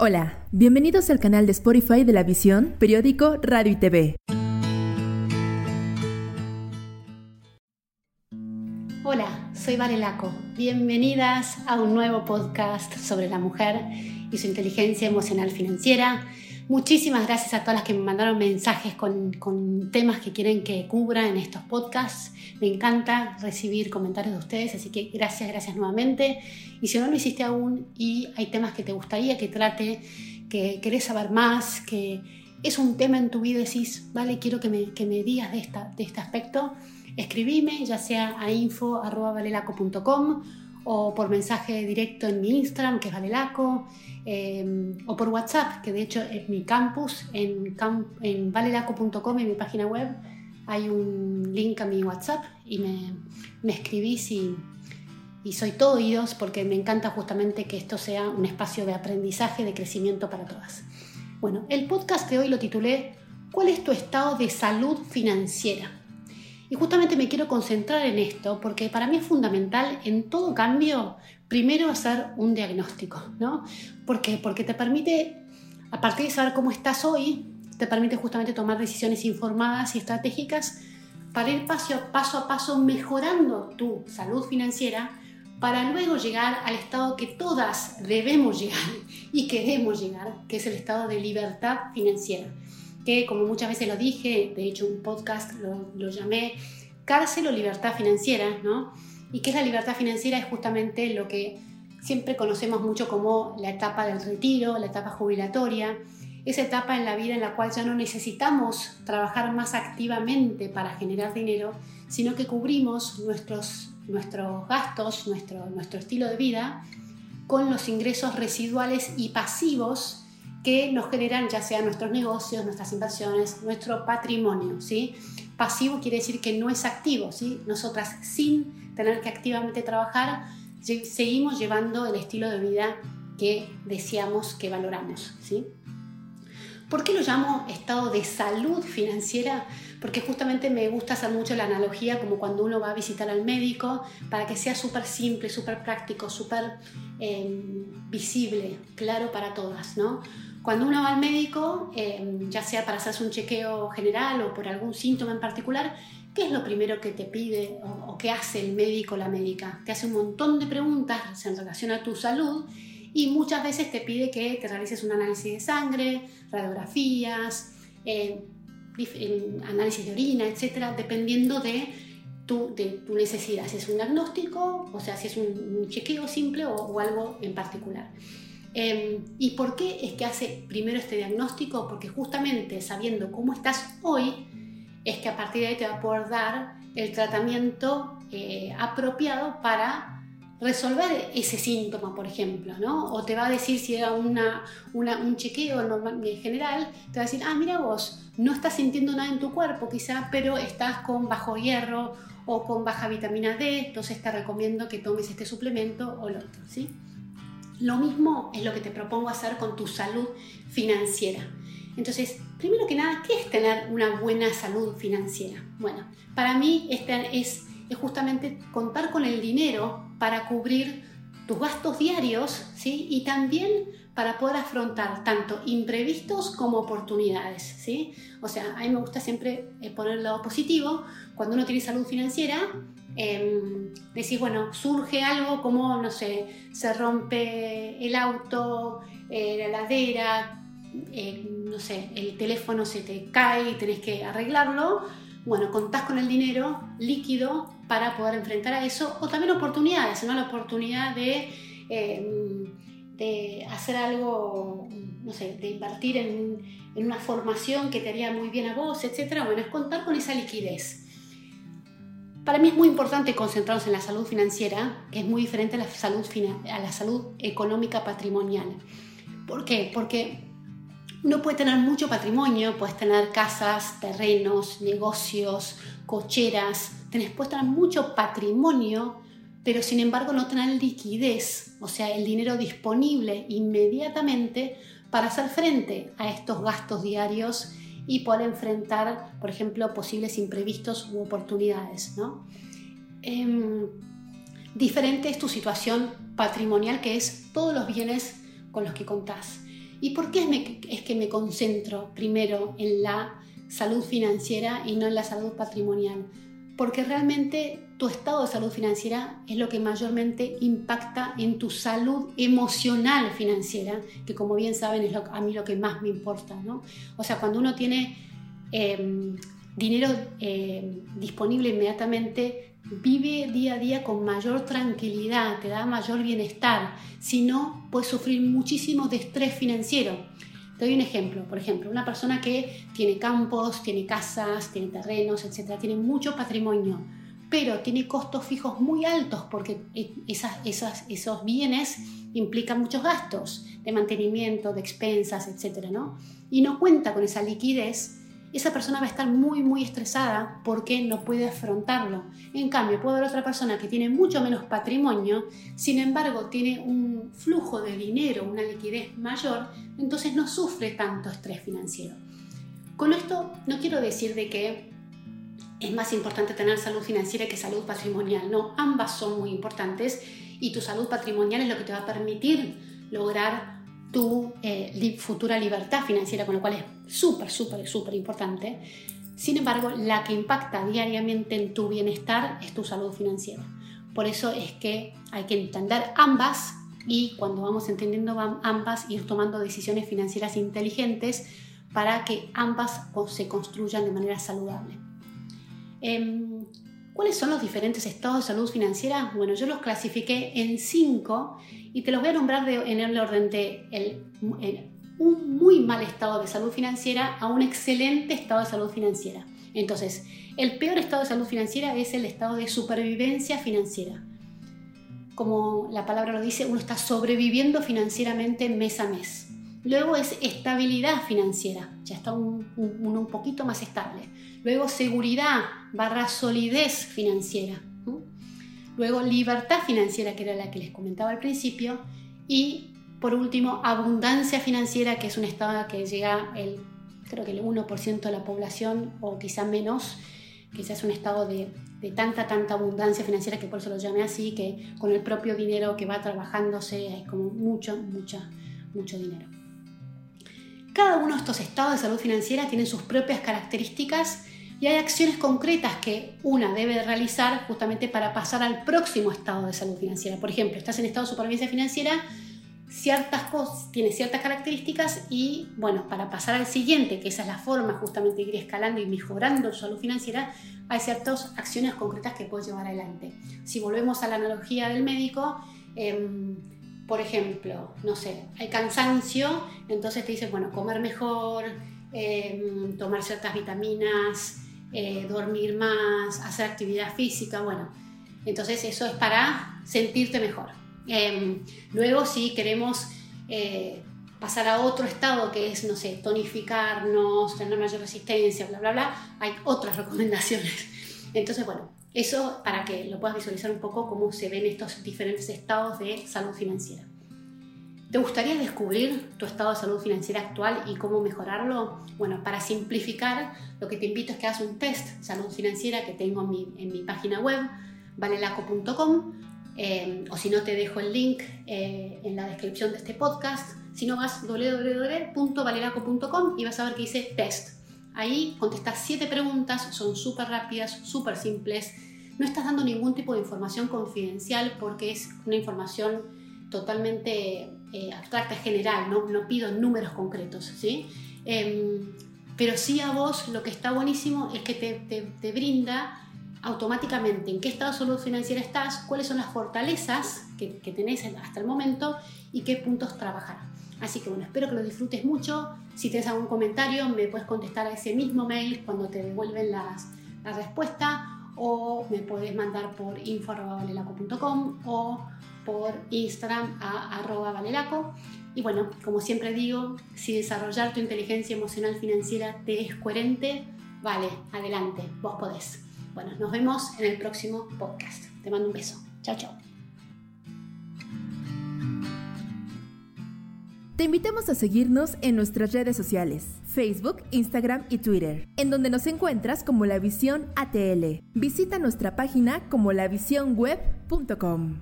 Hola, bienvenidos al canal de Spotify de la Visión, periódico, radio y TV. Hola, soy Varelaco. Bienvenidas a un nuevo podcast sobre la mujer y su inteligencia emocional financiera. Muchísimas gracias a todas las que me mandaron mensajes con, temas que quieren que cubra en estos podcasts. Me encanta recibir comentarios de ustedes, así que gracias, gracias nuevamente. Y si no lo hiciste aún y hay temas que te gustaría que trate, que querés saber más, que es un tema en tu vida y decís, vale, quiero que me, que me digas de, esta, de este aspecto, escribime, ya sea a info.valelaco.com o por mensaje directo en mi Instagram, que es Valelaco, em, o por WhatsApp, que de hecho es mi campus, en, en valelaco.com, en mi página web, hay un link a mi WhatsApp y me, me escribís y, y soy todo oídos porque me encanta justamente que esto sea un espacio de aprendizaje, de crecimiento para todas. Bueno, el podcast de hoy lo titulé ¿Cuál es tu estado de salud financiera? Y justamente me quiero concentrar en esto porque para mí es fundamental en todo cambio primero hacer un diagnóstico, ¿no? ¿Por qué? Porque te permite, a partir de saber cómo estás hoy, te permite justamente tomar decisiones informadas y estratégicas para ir paso paso, a paso mejorando tu salud financiera para luego llegar al estado que todas debemos llegar y queremos llegar, que es el estado de libertad financiera que como muchas veces lo dije, de hecho un podcast lo, llamé cárcel o libertad financiera, ¿no? Y que es la libertad financiera es justamente lo que siempre conocemos mucho como la etapa del retiro, la etapa jubilatoria, esa etapa en la vida en la cual ya no necesitamos trabajar más activamente para generar dinero, sino que cubrimos nuestros, nuestros gastos, nuestro, nuestro estilo de vida con los ingresos residuales y pasivos que nos generan ya sea nuestros negocios, nuestras inversiones, nuestro patrimonio. ¿sí? Pasivo quiere decir que no es activo. ¿sí? Nosotras sin tener que activamente trabajar, seguimos llevando el estilo de vida que deseamos, que valoramos. ¿sí? ¿Por qué lo llamo estado de salud financiera? Porque justamente me gusta hacer mucho la analogía como cuando uno va a visitar al médico para que sea súper simple, súper práctico, súper eh, visible, claro para todas, ¿no? Cuando uno va al médico, eh, ya sea para hacerse un chequeo general o por algún síntoma en particular, ¿qué es lo primero que te pide o, o qué hace el médico o la médica? Te hace un montón de preguntas en relación a tu salud y muchas veces te pide que te realices un análisis de sangre, radiografías, eh, análisis de orina, etcétera, dependiendo de tu, de tu necesidad, si es un diagnóstico, o sea, si es un, chequeo simple o algo en particular. Em, ¿Y por qué es que hace primero este diagnóstico? Porque justamente sabiendo cómo estás hoy, es que a partir de ahí te va a poder dar el tratamiento eh, apropiado para resolver ese síntoma, por ejemplo, ¿no? O te va a decir si era una, un chequeo normal, general, te va a decir, ah, mira vos, no estás sintiendo nada en tu cuerpo quizá, pero estás con bajo hierro o con baja vitamina D, entonces te recomiendo que tomes este suplemento o lo otro, ¿sí? Lo mismo es lo que te propongo hacer con tu salud financiera. Entonces, primero que nada, ¿qué es tener una buena salud financiera? Bueno, para mí este es, justamente contar con el dinero para cubrir tus gastos diarios ¿sí? y también para poder afrontar tanto imprevistos como oportunidades. ¿sí? O sea, a mí me gusta siempre eh, poner lo positivo. Cuando uno tiene salud financiera, eh, decís, bueno, surge algo como, no sé, se rompe el auto, eh, la heladera, eh, no sé, el teléfono se te cae y tenés que arreglarlo. Bueno, contás con el dinero líquido para poder enfrentar a eso, o también oportunidades, ¿no? La oportunidad de, em, de hacer algo, no sé, de invertir en, en una formación que te haría muy bien a vos, etc. Bueno, es contar con esa liquidez. Para mí es muy importante concentrarnos en la salud financiera, que es muy diferente a la salud, económica patrimonial. ¿Por qué? Porque uno puede tener mucho patrimonio, puedes tener casas, terrenos, negocios, cocheras, tenés, puedes tener mucho patrimonio, pero sin embargo no tener liquidez, o sea, el dinero disponible inmediatamente para hacer frente a estos gastos diarios y poder enfrentar, por ejemplo, posibles imprevistos u oportunidades. ¿no? Em, diferente es tu situación patrimonial, que es todos los bienes con los que contás. ¿Y por qué es, que me concentro primero en la salud financiera y no en la salud patrimonial? Porque realmente tu estado de salud financiera es lo que mayormente impacta en tu salud emocional financiera, que como bien saben es a mí lo que más me importa. ¿no? O sea, cuando uno tiene em, dinero em, disponible inmediatamente, vive día a día con mayor tranquilidad, te da mayor bienestar. Si no, puedes sufrir muchísimo de estrés financiero. Te doy un ejemplo, por ejemplo, una persona que tiene campos, tiene casas, tiene terrenos, etcétera, tiene mucho patrimonio, pero tiene costos fijos muy altos porque e, esos bienes implican muchos gastos de mantenimiento, de expensas, etcétera, ¿no? Y no cuenta con esa liquidez esa persona va a estar muy, muy estresada porque no puede afrontarlo. En cambio, puede haber otra persona que tiene mucho menos patrimonio, sin embargo, tiene un flujo de dinero, una liquidez mayor, entonces no sufre tanto estrés financiero. Con esto no quiero decir de que es más importante tener salud financiera que salud patrimonial, no, ambas son muy importantes y tu salud patrimonial es lo que te va a permitir lograr tu eh, futura libertad financiera, con lo cual es súper, súper, súper importante. Sin embargo, la que impacta diariamente en tu bienestar es tu salud financiera. Por eso es que hay que entender ambas y cuando vamos entendiendo ambas, ir tomando decisiones financieras inteligentes para que ambas se construyan de manera saludable. Em, ¿Cuáles son los diferentes estados de salud financiera? Bueno, yo los clasifiqué en cinco y te los voy a nombrar en el orden de un muy mal estado de salud financiera a un excelente estado de salud financiera. Entonces, el peor estado de salud financiera es el estado de supervivencia financiera. Como la palabra lo dice, uno está sobreviviendo financieramente mes a mes. Luego es estabilidad financiera, ya está uno un, poquito más estable. Luego seguridad barra solidez financiera. Luego libertad financiera, que era la que les comentaba al principio. Y por último, abundancia financiera, que es un estado que llega el, creo que el 1% de la población o quizá menos, quizás es un estado de, tanta, tanta abundancia financiera que por eso lo llamé así, que con el propio dinero que va trabajándose hay como mucho, mucho, mucho dinero. Cada uno de estos estados de salud financiera tiene sus propias características y hay acciones concretas que una debe realizar justamente para pasar al próximo estado de salud financiera. Por ejemplo, estás en estado de supervivencia financiera, ciertas cosas, tiene ciertas características y bueno, para pasar al siguiente, que esa es la forma justamente de ir escalando y mejorando su salud financiera, hay ciertas acciones concretas que puedes llevar adelante. Si volvemos a la analogía del médico, em, por ejemplo, no sé, hay cansancio, entonces te dices, bueno, comer mejor, em, tomar ciertas vitaminas, eh, dormir más, hacer actividad física, bueno, entonces eso es para sentirte mejor. Em, luego si queremos eh, pasar a otro estado que es, no sé, tonificarnos, tener mayor resistencia, bla, bla, bla, hay otras recomendaciones. Entonces, bueno, eso para que lo puedas visualizar un poco cómo se ven estos diferentes estados de salud financiera. ¿Te gustaría descubrir tu estado de salud financiera actual y cómo mejorarlo? Bueno, para simplificar, lo que te invito es que hagas un test salud financiera que tengo en mi, en mi página web, valelaco.com, eh, o si no, te dejo el link eh, en la descripción de este podcast. Si no, vas www.valelaco.com y vas a ver que dice test. Ahí contestas siete preguntas, son súper rápidas, súper simples. No estás dando ningún tipo de información confidencial porque es una información totalmente eh, abstracta, general, ¿no? pido números concretos, ¿sí? Em, pero sí a vos lo que está buenísimo es que te, te, brinda automáticamente en qué estado de salud financiera estás, cuáles son las fortalezas que, que, tenés hasta el momento y qué puntos trabajar. Así que bueno, espero que lo disfrutes mucho. Si tienes algún comentario, me puedes contestar a ese mismo mail cuando te devuelven la respuesta o me puedes mandar por info.valelaco.com o por Instagram a valelaco. Y bueno, como siempre digo, si desarrollar tu inteligencia emocional financiera te es coherente, vale, adelante, vos podés. Bueno, nos vemos en el próximo podcast. Te mando un beso. Chao, chao. Te invitamos a seguirnos en nuestras redes sociales, Facebook, Instagram y Twitter, en donde nos encuentras como La Visión ATL. Visita nuestra página como lavisionweb.com.